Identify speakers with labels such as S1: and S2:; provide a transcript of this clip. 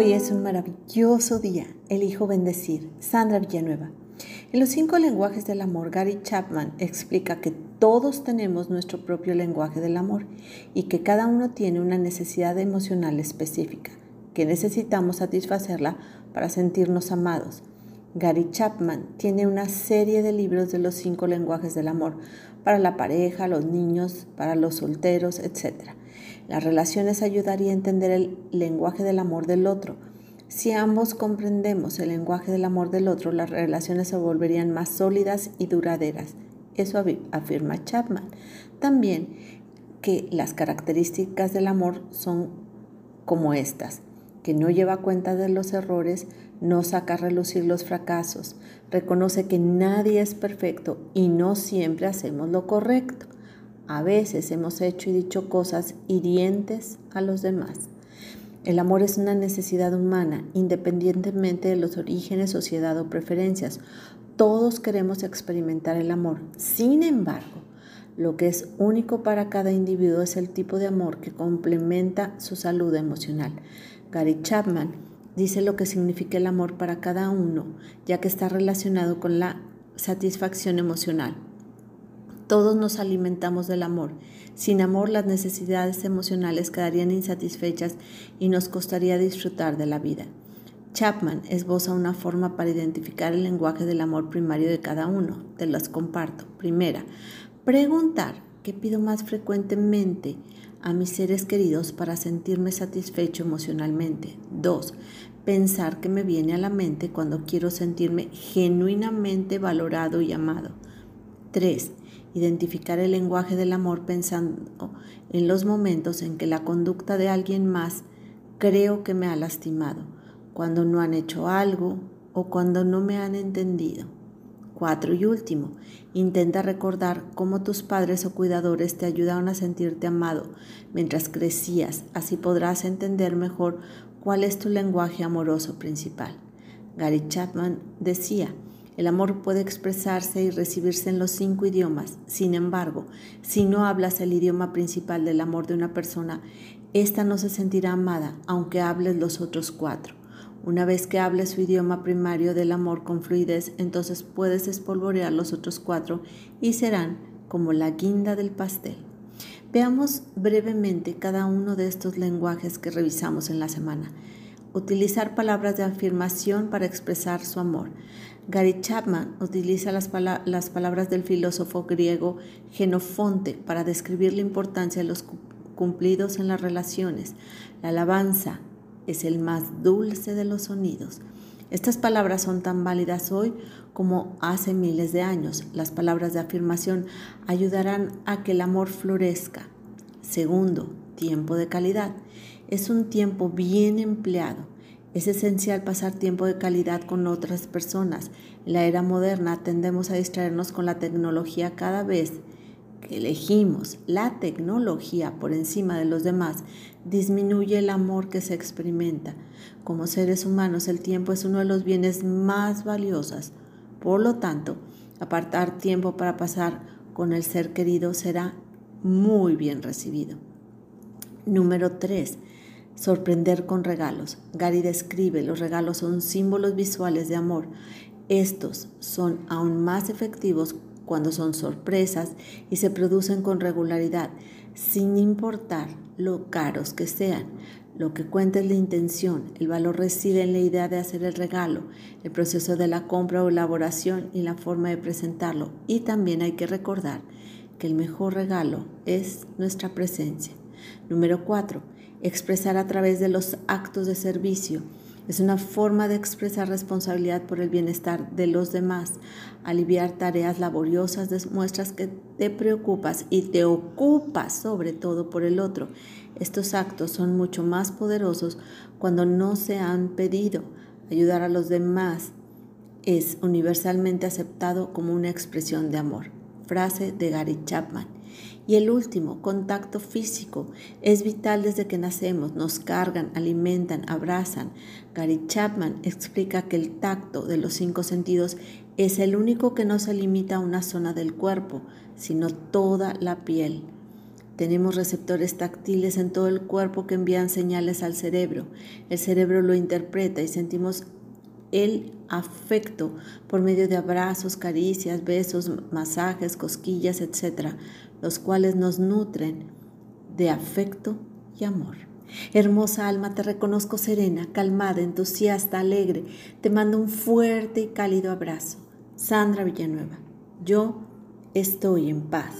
S1: Hoy es un maravilloso día. Elijo bendecir. Sandra Villanueva. En los cinco lenguajes del amor, Gary Chapman explica que todos tenemos nuestro propio lenguaje del amor y que cada uno tiene una necesidad emocional específica, que necesitamos satisfacerla para sentirnos amados. Gary Chapman tiene una serie de libros de los cinco lenguajes del amor para la pareja, los niños, para los solteros, etc. Las relaciones ayudaría a entender el lenguaje del amor del otro. Si ambos comprendemos el lenguaje del amor del otro, las relaciones se volverían más sólidas y duraderas. Eso afirma Chapman. También que las características del amor son como estas, que no lleva cuenta de los errores, no saca a relucir los fracasos, reconoce que nadie es perfecto y no siempre hacemos lo correcto. A veces hemos hecho y dicho cosas hirientes a los demás. El amor es una necesidad humana, independientemente de los orígenes, sociedad o preferencias. Todos queremos experimentar el amor. Sin embargo, lo que es único para cada individuo es el tipo de amor que complementa su salud emocional. Gary Chapman dice lo que significa el amor para cada uno, ya que está relacionado con la satisfacción emocional. Todos nos alimentamos del amor. Sin amor las necesidades emocionales quedarían insatisfechas y nos costaría disfrutar de la vida. Chapman esboza una forma para identificar el lenguaje del amor primario de cada uno. Te las comparto. Primera, preguntar qué pido más frecuentemente a mis seres queridos para sentirme satisfecho emocionalmente. Dos, pensar que me viene a la mente cuando quiero sentirme genuinamente valorado y amado. Tres, identificar el lenguaje del amor pensando en los momentos en que la conducta de alguien más creo que me ha lastimado, cuando no han hecho algo o cuando no me han entendido. Cuatro y último, intenta recordar cómo tus padres o cuidadores te ayudaron a sentirte amado mientras crecías, así podrás entender mejor cuál es tu lenguaje amoroso principal. Gary Chapman decía, el amor puede expresarse y recibirse en los cinco idiomas. Sin embargo, si no hablas el idioma principal del amor de una persona, ésta no se sentirá amada, aunque hables los otros cuatro. Una vez que hables su idioma primario del amor con fluidez, entonces puedes espolvorear los otros cuatro y serán como la guinda del pastel. Veamos brevemente cada uno de estos lenguajes que revisamos en la semana. Utilizar palabras de afirmación para expresar su amor. Gary Chapman utiliza las, palabras del filósofo griego Genofonte para describir la importancia de los cumplidos en las relaciones. La alabanza es el más dulce de los sonidos. Estas palabras son tan válidas hoy como hace miles de años. Las palabras de afirmación ayudarán a que el amor florezca. Segundo, tiempo de calidad. Es un tiempo bien empleado es esencial pasar tiempo de calidad con otras personas. En la era moderna tendemos a distraernos con la tecnología cada vez que elegimos la tecnología por encima de los demás, disminuye el amor que se experimenta. Como seres humanos, el tiempo es uno de los bienes más valiosos. Por lo tanto, apartar tiempo para pasar con el ser querido será muy bien recibido. Número 3 Sorprender con regalos. Gary describe, los regalos son símbolos visuales de amor. Estos son aún más efectivos cuando son sorpresas y se producen con regularidad, sin importar lo caros que sean. Lo que cuenta es la intención, el valor reside en la idea de hacer el regalo, el proceso de la compra o elaboración y la forma de presentarlo. Y también hay que recordar que el mejor regalo es nuestra presencia. Número 4 Expresar a través de los actos de servicio es una forma de expresar responsabilidad por el bienestar de los demás. Aliviar tareas laboriosas demuestras que te preocupas y te ocupas sobre todo por el otro. Estos actos son mucho más poderosos cuando no se han pedido. Ayudar a los demás es universalmente aceptado como una expresión de amor. Frase de Gary Chapman. Y el último, contacto físico, es vital desde que nacemos. Nos cargan, alimentan, abrazan. Gary Chapman explica que el tacto de los cinco sentidos es el único que no se limita a una zona del cuerpo, sino toda la piel. Tenemos receptores táctiles en todo el cuerpo que envían señales al cerebro. El cerebro lo interpreta y sentimos el afecto por medio de abrazos, caricias, besos, masajes, cosquillas, etc., los cuales nos nutren de afecto y amor. Hermosa alma, te reconozco serena, calmada, entusiasta, alegre. Te mando un fuerte y cálido abrazo. Sandra Villanueva, yo estoy en paz.